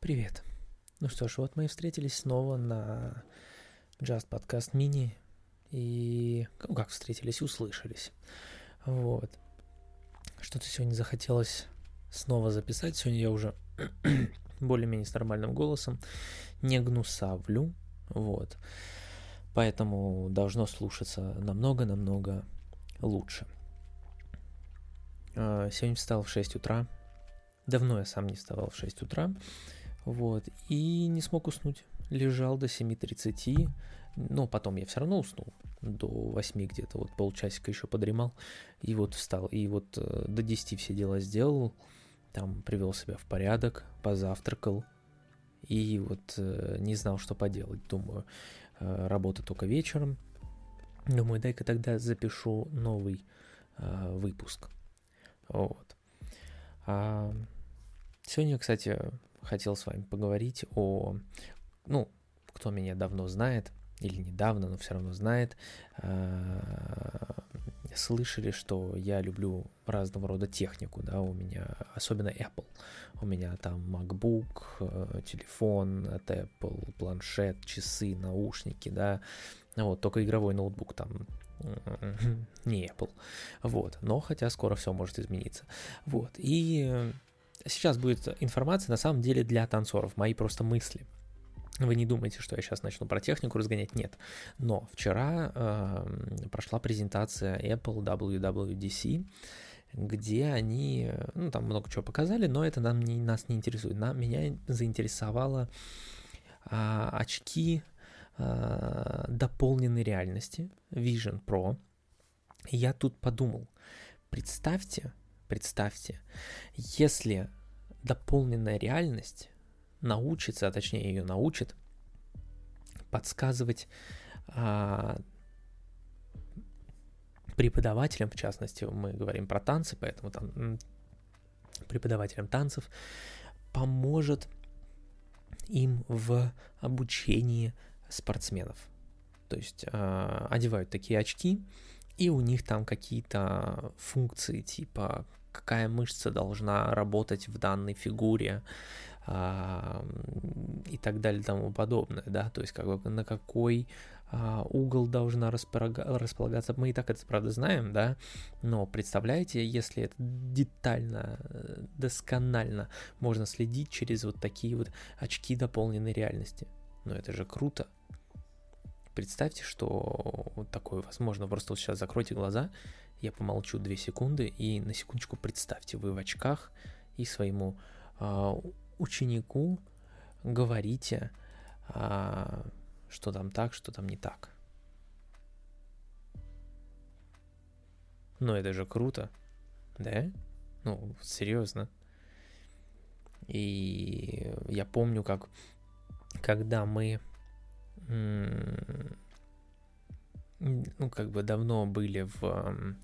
Привет. Ну что ж, вот мы и встретились снова на Just Podcast Mini. И ну, как встретились, услышались. Вот. Что-то сегодня захотелось снова записать. Сегодня я уже более-менее с нормальным голосом. Не гнусавлю. Вот. Поэтому должно слушаться намного-намного лучше. А, сегодня встал в 6 утра. Давно я сам не вставал в 6 утра. Вот, и не смог уснуть. Лежал до 7.30, но потом я все равно уснул. До 8 где-то, вот полчасика еще подремал, и вот встал. И вот э, до 10 все дела сделал, там привел себя в порядок, позавтракал, и вот э, не знал, что поделать. Думаю, э, работа только вечером. Думаю, дай-ка тогда запишу новый э, выпуск. Вот. А, сегодня, кстати, хотел с вами поговорить о, ну, кто меня давно знает, или недавно, но все равно знает, а, слышали, что я люблю разного рода технику, да, у меня, особенно Apple, у меня там MacBook, э, телефон от Apple, планшет, часы, наушники, да, вот, только игровой ноутбук там не Apple, вот, но хотя скоро все может измениться, вот, и Сейчас будет информация на самом деле для танцоров, мои просто мысли. Вы не думайте, что я сейчас начну про технику разгонять, нет. Но вчера э, прошла презентация Apple WWDC, где они, ну там много чего показали, но это нам не, нас не интересует. На, меня заинтересовало э, очки э, дополненной реальности Vision Pro. И я тут подумал, представьте, представьте, если дополненная реальность научится, а точнее ее научит подсказывать а, преподавателям, в частности, мы говорим про танцы, поэтому там преподавателям танцев поможет им в обучении спортсменов. То есть э, одевают такие очки, и у них там какие-то функции типа какая мышца должна работать в данной фигуре а, и так далее и тому подобное, да, то есть как бы на какой а, угол должна располагаться, мы и так это правда знаем, да, но представляете, если это детально, досконально можно следить через вот такие вот очки дополненной реальности, ну это же круто, Представьте, что вот такое возможно. Просто вот сейчас закройте глаза, я помолчу 2 секунды, и на секундочку представьте, вы в очках и своему э, ученику говорите, э, что там так, что там не так. Ну, это же круто, да? Ну, серьезно. И я помню, как когда мы ну, как бы давно были в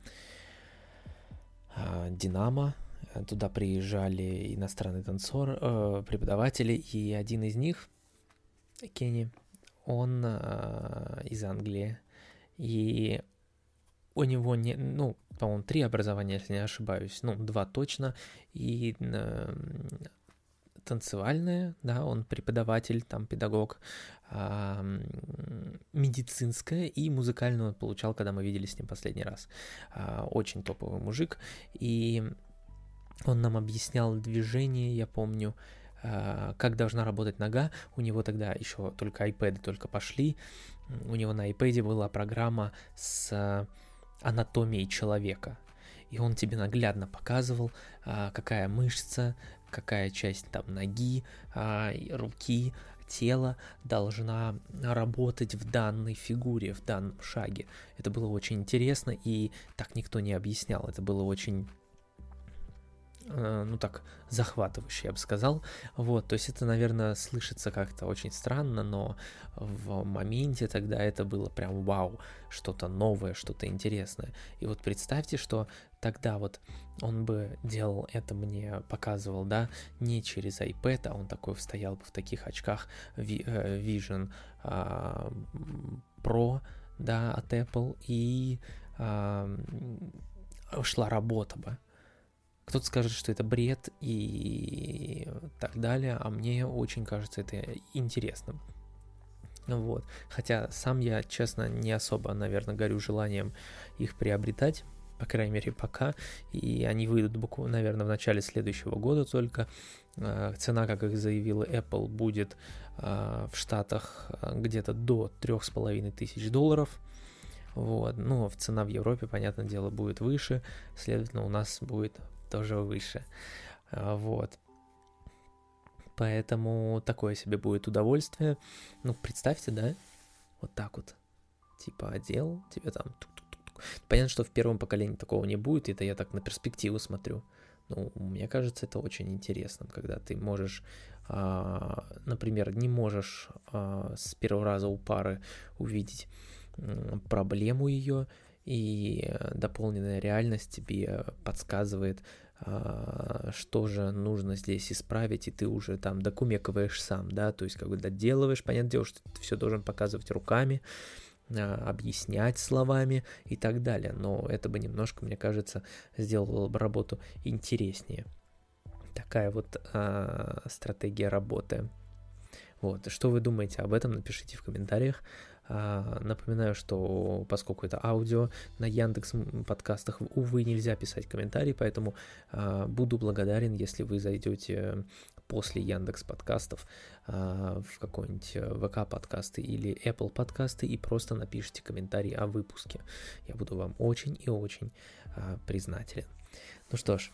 э, Динамо, туда приезжали иностранные танцоры, э, преподаватели, и один из них, Кенни, он э, из Англии, и у него не, ну, по-моему, три образования, если не ошибаюсь, ну, два точно, и э, танцевальное, да, он преподаватель, там, педагог, а, медицинское и музыкальное он получал, когда мы виделись с ним последний раз. А, очень топовый мужик, и он нам объяснял движение, я помню, а, как должна работать нога. У него тогда еще только iPad только пошли. У него на iPad была программа с анатомией человека. И он тебе наглядно показывал, какая мышца, какая часть там ноги, а, руки, тела должна работать в данной фигуре, в данном шаге. Это было очень интересно, и так никто не объяснял. Это было очень ну так, захватывающий, я бы сказал. Вот, то есть это, наверное, слышится как-то очень странно, но в моменте тогда это было прям вау, что-то новое, что-то интересное. И вот представьте, что тогда вот он бы делал это мне, показывал, да, не через iPad, а он такой стоял бы в таких очках э, Vision а, Pro, да, от Apple, и а, шла работа бы Кто-то скажет, что это бред и так далее, а мне очень кажется это интересным. Вот. Хотя сам я, честно, не особо, наверное, горю желанием их приобретать, по крайней мере, пока. И они выйдут, буквально, наверное, в начале следующего года только. А, цена, как их заявила Apple, будет а, в Штатах а, где-то до 3500 тысяч долларов. Вот. Ну, цена в Европе, понятное дело, будет выше, следовательно, у нас будет тоже выше. Вот. Поэтому такое себе будет удовольствие. Ну, представьте, да? Вот так вот. Типа одел, тебе там... Понятно, что в первом поколении такого не будет, это я так на перспективу смотрю. Ну, мне кажется, это очень интересно, когда ты можешь, а, например, не можешь а, с первого раза у пары увидеть проблему ее, и дополненная реальность тебе подсказывает, а, что же нужно здесь исправить, и ты уже там докумекиваешь сам, да, то есть как бы доделываешь, понятное дело, что ты все должен показывать руками, а, объяснять словами и так далее, но это бы немножко, мне кажется, сделало бы работу интереснее. Такая вот а, стратегия работы. Вот, что вы думаете об этом, напишите в комментариях. А, напоминаю, что поскольку это аудио, на Яндекс подкастах, увы, нельзя писать комментарии, поэтому а, буду благодарен, если вы зайдете после Яндекс подкастов а, в какой-нибудь э, ВК подкасты или Apple подкасты и просто напишите комментарий о выпуске. Я буду вам очень и очень признателен. Ну что ж,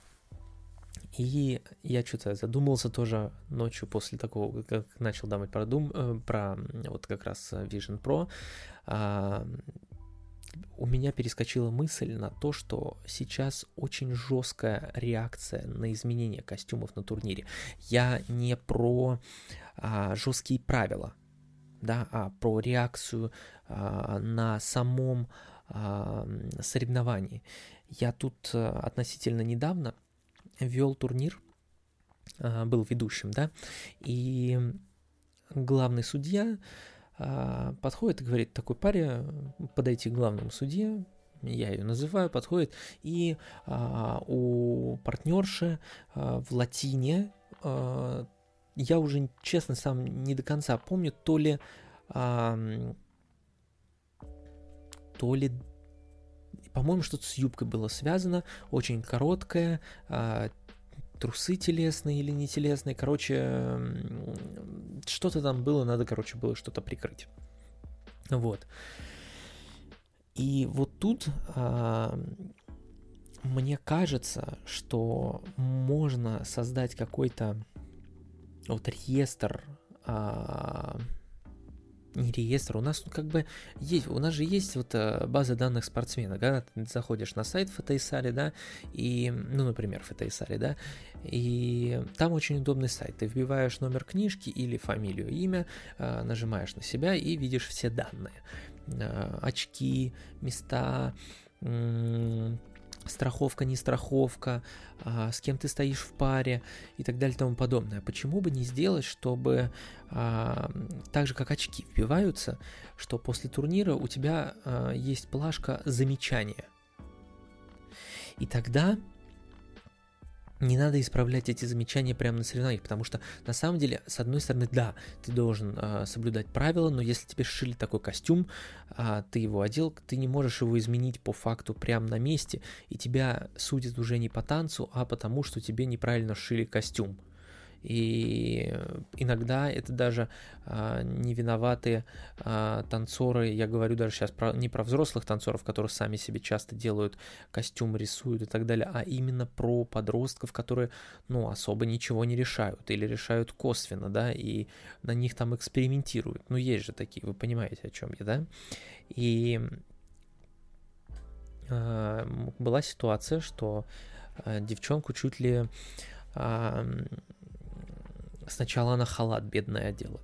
и я что-то задумался тоже ночью после такого, как начал думать про, дум, э, про вот как раз Vision Pro. А, у меня перескочила мысль на то, что сейчас очень жесткая реакция на изменение костюмов на турнире. Я не про а, жесткие правила, да, а про реакцию а, на самом а, соревновании. Я тут а, относительно недавно вел турнир, а, был ведущим, да, и главный судья а, подходит и говорит такой паре, подойти к главному судье, я ее называю, подходит, и а, у партнерши в латине, я уже, честно, сам не до конца помню, то ли, то ли по-моему, что-то с юбкой было связано, очень короткая, а, трусы телесные или не телесные, короче, что-то там было, надо, короче, было что-то прикрыть. Вот. И вот тут а, мне кажется, что можно создать какой-то вот реестр а, не реестр, у нас ну, как бы есть, у нас же есть вот э, база данных спортсмена, когда ты заходишь на сайт Фотоисали, да, и, ну, например, Фотоисали, да, и там очень удобный сайт, ты вбиваешь номер книжки или фамилию, имя, э, нажимаешь на себя и видишь все данные, э, очки, места, страховка, не страховка, а, с кем ты стоишь в паре и так далее и тому подобное. Почему бы не сделать, чтобы а, так же как очки вбиваются, что после турнира у тебя а, есть плашка замечания. И тогда не надо исправлять эти замечания прямо на соревнованиях, потому что на самом деле, с одной стороны, да, ты должен э, соблюдать правила, но если тебе сшили такой костюм, э, ты его одел, ты не можешь его изменить по факту прямо на месте, и тебя судят уже не по танцу, а потому что тебе неправильно сшили костюм и иногда это даже а, не виноватые а, танцоры, я говорю даже сейчас про, не про взрослых танцоров, которые сами себе часто делают костюм, рисуют и так далее, а именно про подростков, которые, ну, особо ничего не решают или решают косвенно, да, и на них там экспериментируют. Ну, есть же такие, вы понимаете, о чем я, да? И э, была ситуация, что э, девчонку чуть ли Сначала она халат бедная одела.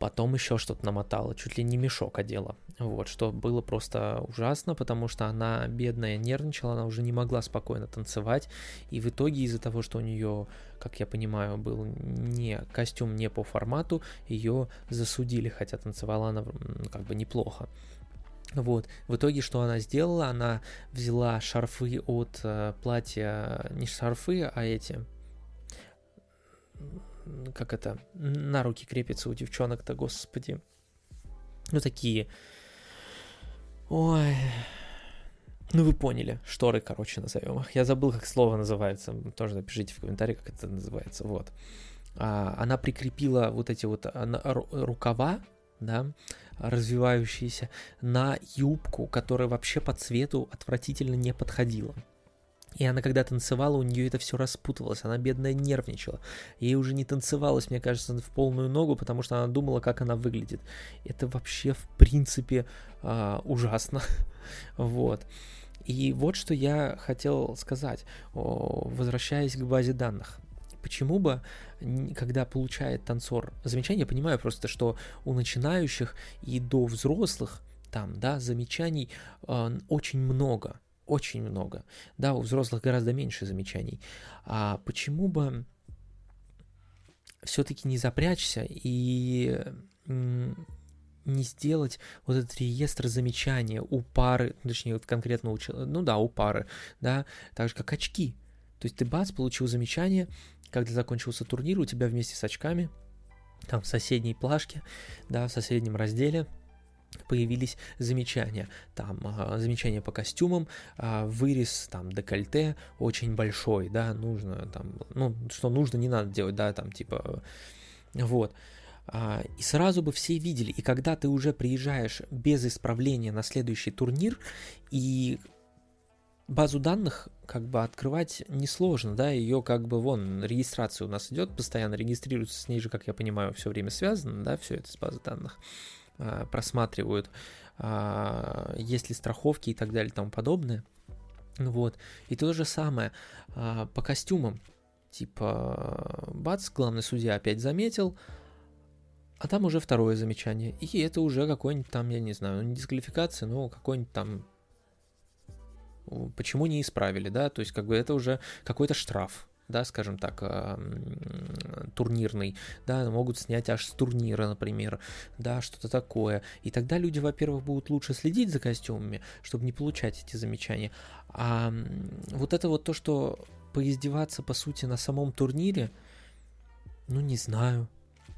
Потом еще что-то намотала, чуть ли не мешок одела. Вот, что было просто ужасно, потому что она, бедная, нервничала, она уже не могла спокойно танцевать. И в итоге из-за того, что у нее, как я понимаю, был не костюм не по формату, ее засудили, хотя танцевала она как бы неплохо. Вот. В итоге, что она сделала? Она взяла шарфы от э, платья, не шарфы, а эти, как это, на руки крепится у девчонок-то, господи. Ну, такие. Ой. Ну, вы поняли. Шторы, короче, назовем их. Я забыл, как слово называется. Тоже напишите в комментариях, как это называется. Вот. А, она прикрепила вот эти вот а, рукава, да, развивающиеся, на юбку, которая вообще по цвету отвратительно не подходила. И она когда танцевала, у нее это все распутывалось, она бедная нервничала. Ей уже не танцевалось, мне кажется, в полную ногу, потому что она думала, как она выглядит. Это вообще, в принципе, а, ужасно. вот. И вот что я хотел сказать, возвращаясь к базе данных. Почему бы, когда получает танцор замечание, я понимаю просто, что у начинающих и до взрослых там, да, замечаний э, очень много, очень много. Да, у взрослых гораздо меньше замечаний. А почему бы все-таки не запрячься и не сделать вот этот реестр замечания у пары, точнее, вот конкретно у ну да, у пары, да, так же как очки. То есть ты бац, получил замечание, когда закончился турнир, у тебя вместе с очками, там в соседней плашке, да, в соседнем разделе, появились замечания. Там э, замечания по костюмам, э, вырез там декольте очень большой, да, нужно там, ну, что нужно, не надо делать, да, там типа, вот. А, и сразу бы все видели. И когда ты уже приезжаешь без исправления на следующий турнир, и базу данных как бы открывать несложно, да, ее как бы вон регистрация у нас идет, постоянно регистрируется с ней же, как я понимаю, все время связано, да, все это с базой данных а, просматривают, а, есть ли страховки и так далее и тому подобное. Вот. И то же самое а, по костюмам. Типа, бац, главный судья опять заметил, а там уже второе замечание. И это уже какой-нибудь там, я не знаю, не дисквалификация, но какой-нибудь там почему не исправили, да, то есть как бы это уже какой-то штраф, да, скажем так, турнирный, да, могут снять аж с турнира, например, да, что-то такое. И тогда люди, во-первых, будут лучше следить за костюмами, чтобы не получать эти замечания. А вот это вот то, что поиздеваться, по сути, на самом турнире, ну, не знаю,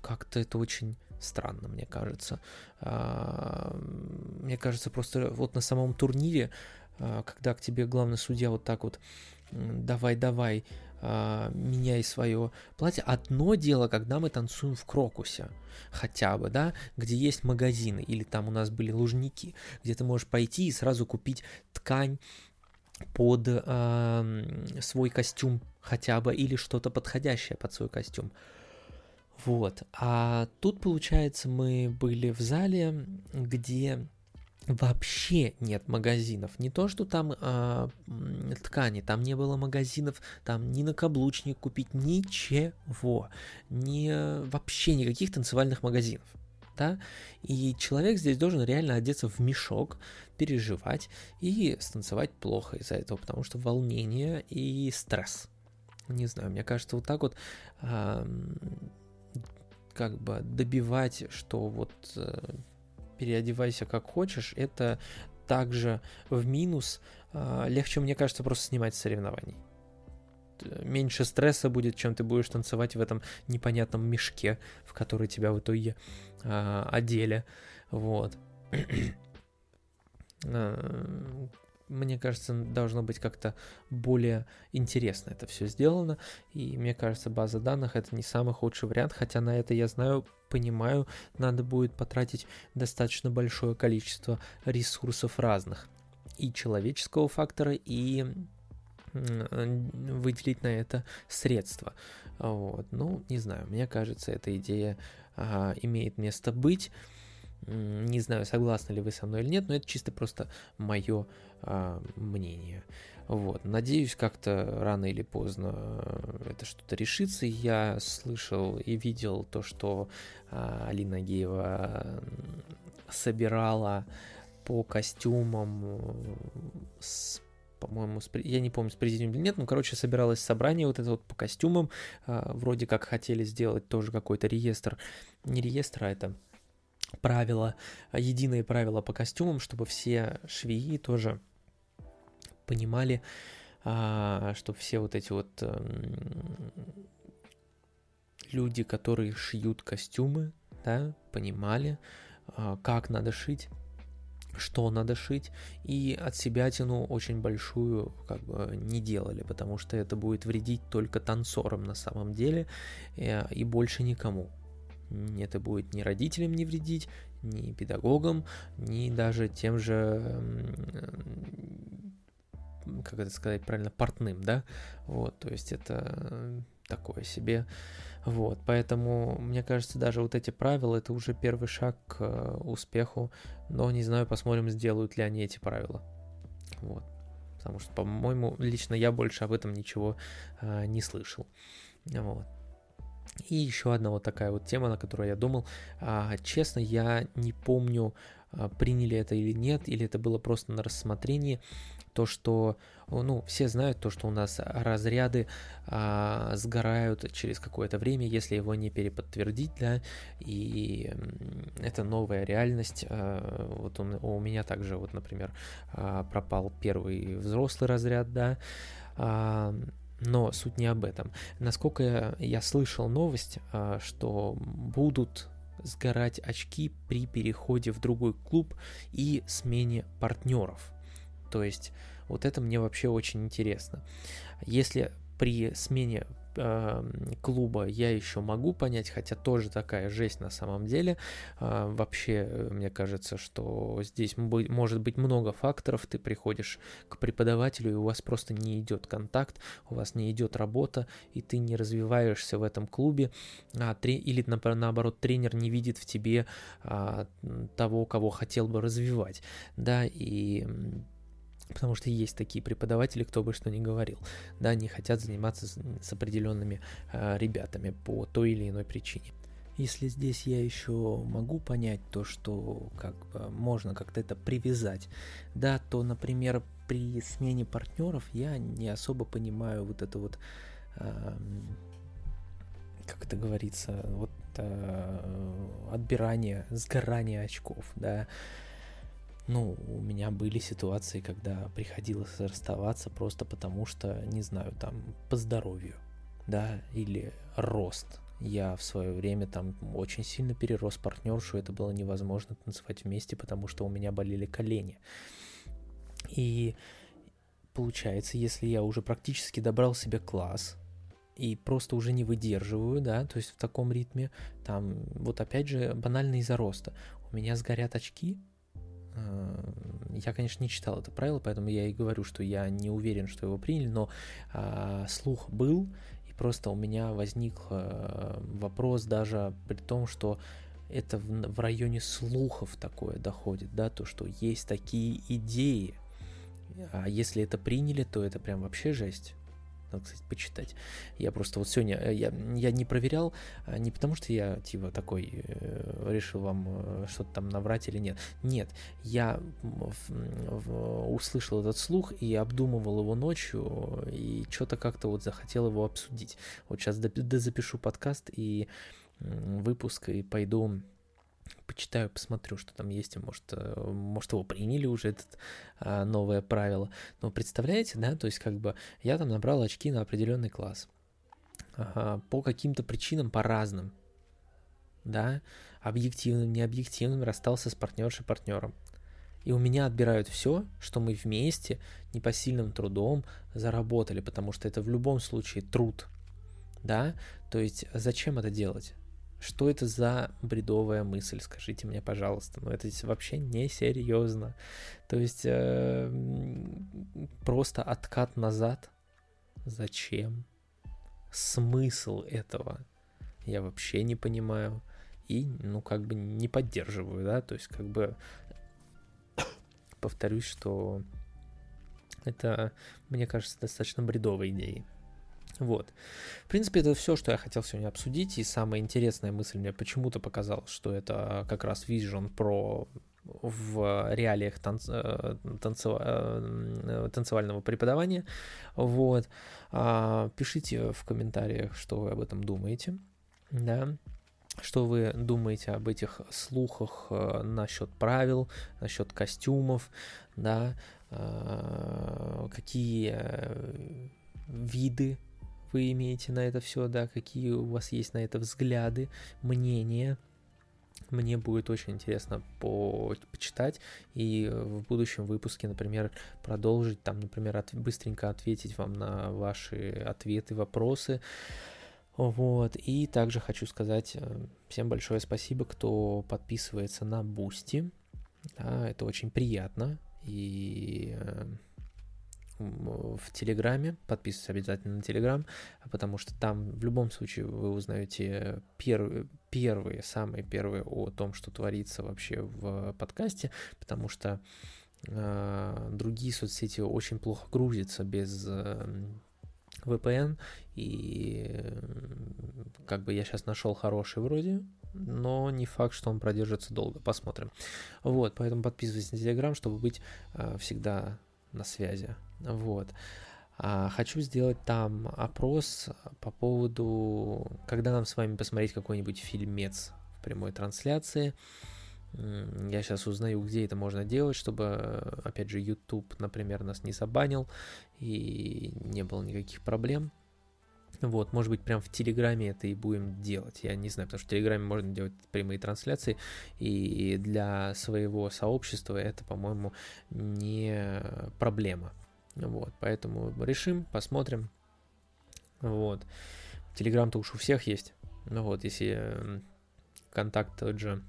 как-то это очень странно, мне кажется. А, мне кажется, просто вот на самом турнире а, когда к тебе главный судья вот так вот давай-давай, а, меняй свое платье. Одно дело, когда мы танцуем в Крокусе, хотя бы, да, где есть магазины, или там у нас были лужники, где ты можешь пойти и сразу купить ткань под э, свой костюм хотя бы, или что-то подходящее под свой костюм. Вот. А тут, получается, мы были в зале, где вообще нет магазинов. Не то, что там э, ткани, там не было магазинов, там ни накаблучник купить, ничего. Не, вообще никаких танцевальных магазинов. Да? И человек здесь должен реально одеться в мешок, переживать и станцевать плохо из-за этого, потому что волнение и стресс. Не знаю, мне кажется, вот так вот э, как бы добивать, что вот э, переодевайся как хочешь, это также в минус. А, легче, мне кажется, просто снимать соревнований. Меньше стресса будет, чем ты будешь танцевать в этом непонятном мешке, в который тебя в итоге а, одели. Вот. Мне кажется, должно быть как-то более интересно это все сделано. И мне кажется, база данных это не самый худший вариант, хотя на это я знаю, понимаю, надо будет потратить достаточно большое количество ресурсов разных. И человеческого фактора, и выделить на это средства. Вот. Ну, не знаю, мне кажется, эта идея а, имеет место быть. Не знаю, согласны ли вы со мной или нет, но это чисто просто мое а, мнение. Вот. Надеюсь, как-то рано или поздно э, это что-то решится. Я слышал и видел то, что а, Алина Геева собирала по костюмам с по-моему, я не помню, с президиумом или нет, ну, короче, собиралось собрание вот это вот по костюмам, э, вроде как хотели сделать тоже какой-то реестр, не реестр, а это правила, единые правила по костюмам, чтобы все швеи тоже понимали, а, чтобы все вот эти вот эм, люди, которые шьют костюмы, да, понимали, а, как надо шить, что надо шить, и от себя тяну очень большую как бы не делали, потому что это будет вредить только танцорам на самом деле э, и больше никому. Это будет ни родителям не вредить, ни педагогам, ни даже тем же как это сказать правильно, портным, да, вот, то есть это такое себе, вот, поэтому, мне кажется, даже вот эти правила, это уже первый шаг к э, успеху, но не знаю, посмотрим, сделают ли они эти правила, вот, потому что, по-моему, лично я больше об этом ничего а, не слышал, вот. И еще одна вот такая вот тема, на которую я думал. А, честно, я не помню, а, приняли это или нет, или это было просто на рассмотрении то, что, ну, все знают то, что у нас разряды а, сгорают через какое-то время, если его не переподтвердить, да, и это новая реальность. А, вот он, у меня также, вот, например, а, пропал первый взрослый разряд, да, а, но суть не об этом. Насколько я, слышал новость, а, что будут сгорать очки при переходе в другой клуб и смене партнеров. То есть вот это мне вообще очень интересно. Если при смене клуба я еще могу понять, хотя тоже такая жесть на самом деле. Э, вообще, мне кажется, что здесь может быть много факторов. Ты приходишь к преподавателю, и у вас просто не идет контакт, у вас не идет работа, и ты не развиваешься в этом клубе, а, или наоборот тренер не видит в тебе а, того, кого хотел бы развивать, да, и Потому что есть такие преподаватели, кто бы что ни говорил, да, они хотят заниматься с, с определенными э, ребятами по той или иной причине. Если здесь я еще могу понять то, что как бы можно как-то это привязать, да, то, например, при смене партнеров я не особо понимаю вот это вот, э, как это говорится, вот э, отбирание, сгорание очков, да, ну, у меня были ситуации, когда приходилось расставаться просто потому, что, не знаю, там, по здоровью, да, или рост. Я в свое время там очень сильно перерос партнершу, это было невозможно танцевать вместе, потому что у меня болели колени. И получается, если я уже практически добрал себе класс, и просто уже не выдерживаю, да, то есть в таком ритме, там, вот опять же, банально из-за роста. У меня сгорят очки, я, конечно, не читал это правило, поэтому я и говорю, что я не уверен, что его приняли, но а, слух был, и просто у меня возник а, вопрос даже при том, что это в районе слухов такое доходит, да, то, что есть такие идеи, а если это приняли, то это прям вообще жесть надо, кстати, почитать. Я просто вот сегодня, э, я, я не проверял, а, не потому что я, типа, такой э, решил вам э, что-то там наврать или нет. Нет, я услышал этот слух и обдумывал его ночью, и что-то как-то вот захотел его обсудить. Вот сейчас запишу подкаст и выпуск, и пойду почитаю, посмотрю, что там есть, может, э, может его приняли уже, это а, новое правило. Но представляете, да, то есть как бы я там набрал очки на определенный класс. По каким-то причинам, по разным, да, объективным, необъективным, расстался с партнершей партнером. И у меня отбирают все, что мы вместе непосильным трудом заработали, потому что это в любом случае труд, да, то есть зачем это делать? Что это за бредовая мысль, скажите мне, пожалуйста. Ну, это вообще не серьезно. То есть э, просто откат назад. Зачем? Смысл этого я вообще не понимаю. И, ну, как бы не поддерживаю, да, то есть, как бы повторюсь, что это, мне кажется, достаточно бредовой идеей. Вот. В принципе, это все, что я хотел сегодня обсудить. И самая интересная мысль мне почему-то показалась, что это как раз Vision Pro в реалиях танц, э, танцев, э, танцевального преподавания. Вот. А, пишите в комментариях, что вы об этом думаете. Да. что вы думаете об этих слухах э, насчет правил, насчет костюмов, да, э, какие виды вы имеете на это все, да, какие у вас есть на это взгляды, мнения. Мне будет очень интересно по почитать и в будущем выпуске, например, продолжить там, например, от, быстренько ответить вам на ваши ответы, вопросы. Вот, и также хочу сказать э, всем большое спасибо, кто подписывается на Boosty. Да, это очень приятно. И э, в Телеграме. Подписывайтесь обязательно на Телеграм, потому что там в любом случае вы узнаете первые, первые, самые первые о том, что творится вообще в подкасте, потому что э, другие соцсети очень плохо грузятся без э, VPN, и как бы я сейчас нашел хороший вроде, но не факт, что он продержится долго. Посмотрим. Вот, поэтому подписывайтесь на Телеграм, чтобы быть э, всегда на связи. Вот. А, хочу сделать там опрос по поводу, когда нам с вами посмотреть какой-нибудь фильмец в прямой трансляции. Я сейчас узнаю, где это можно делать, чтобы, опять же, YouTube, например, нас не забанил и не было никаких проблем. Вот, может быть, прям в Телеграме это и будем делать. Я не знаю, потому что в Телеграме можно делать прямые трансляции, и для своего сообщества это, по-моему, не проблема. Вот, поэтому решим, посмотрим. Вот. Телеграм-то уж у всех есть. Ну вот, если контакт тот же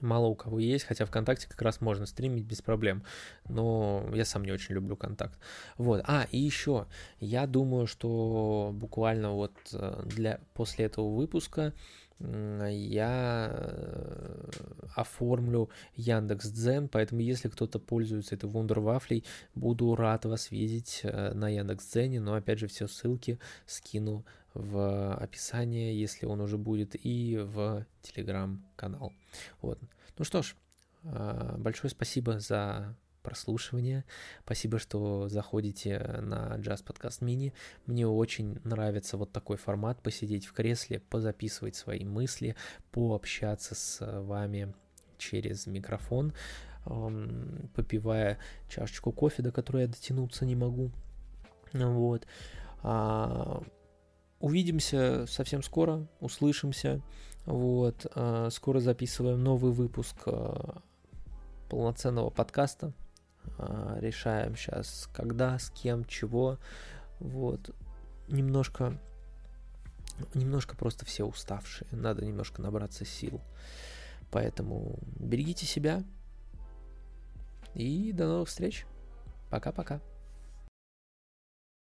мало у кого есть, хотя ВКонтакте как раз можно стримить без проблем, но я сам не очень люблю контакт. Вот, а, и еще, я думаю, что буквально вот э, для, после этого выпуска я э, оформлю Яндекс Дзен, поэтому если кто-то пользуется этой Вундервафлей, буду рад вас видеть э, на Яндекс Дзене, но опять же все ссылки скину в описание, если он уже будет, и в телеграм-канал. Вот. Ну что ж, а, большое спасибо за прослушивание. Спасибо, что заходите на Jazz Podcast Mini. Мне очень нравится вот такой формат, посидеть в кресле, позаписывать свои мысли, пообщаться с вами через микрофон, попивая чашечку кофе, до которой я дотянуться не могу. Вот. А, увидимся совсем скоро, услышимся. Вот, а, скоро записываем новый выпуск а, полноценного подкаста. А, решаем сейчас, когда, с кем, чего. Вот, немножко, немножко просто все уставшие. Надо немножко набраться сил. Поэтому берегите себя. И до новых встреч. Пока-пока.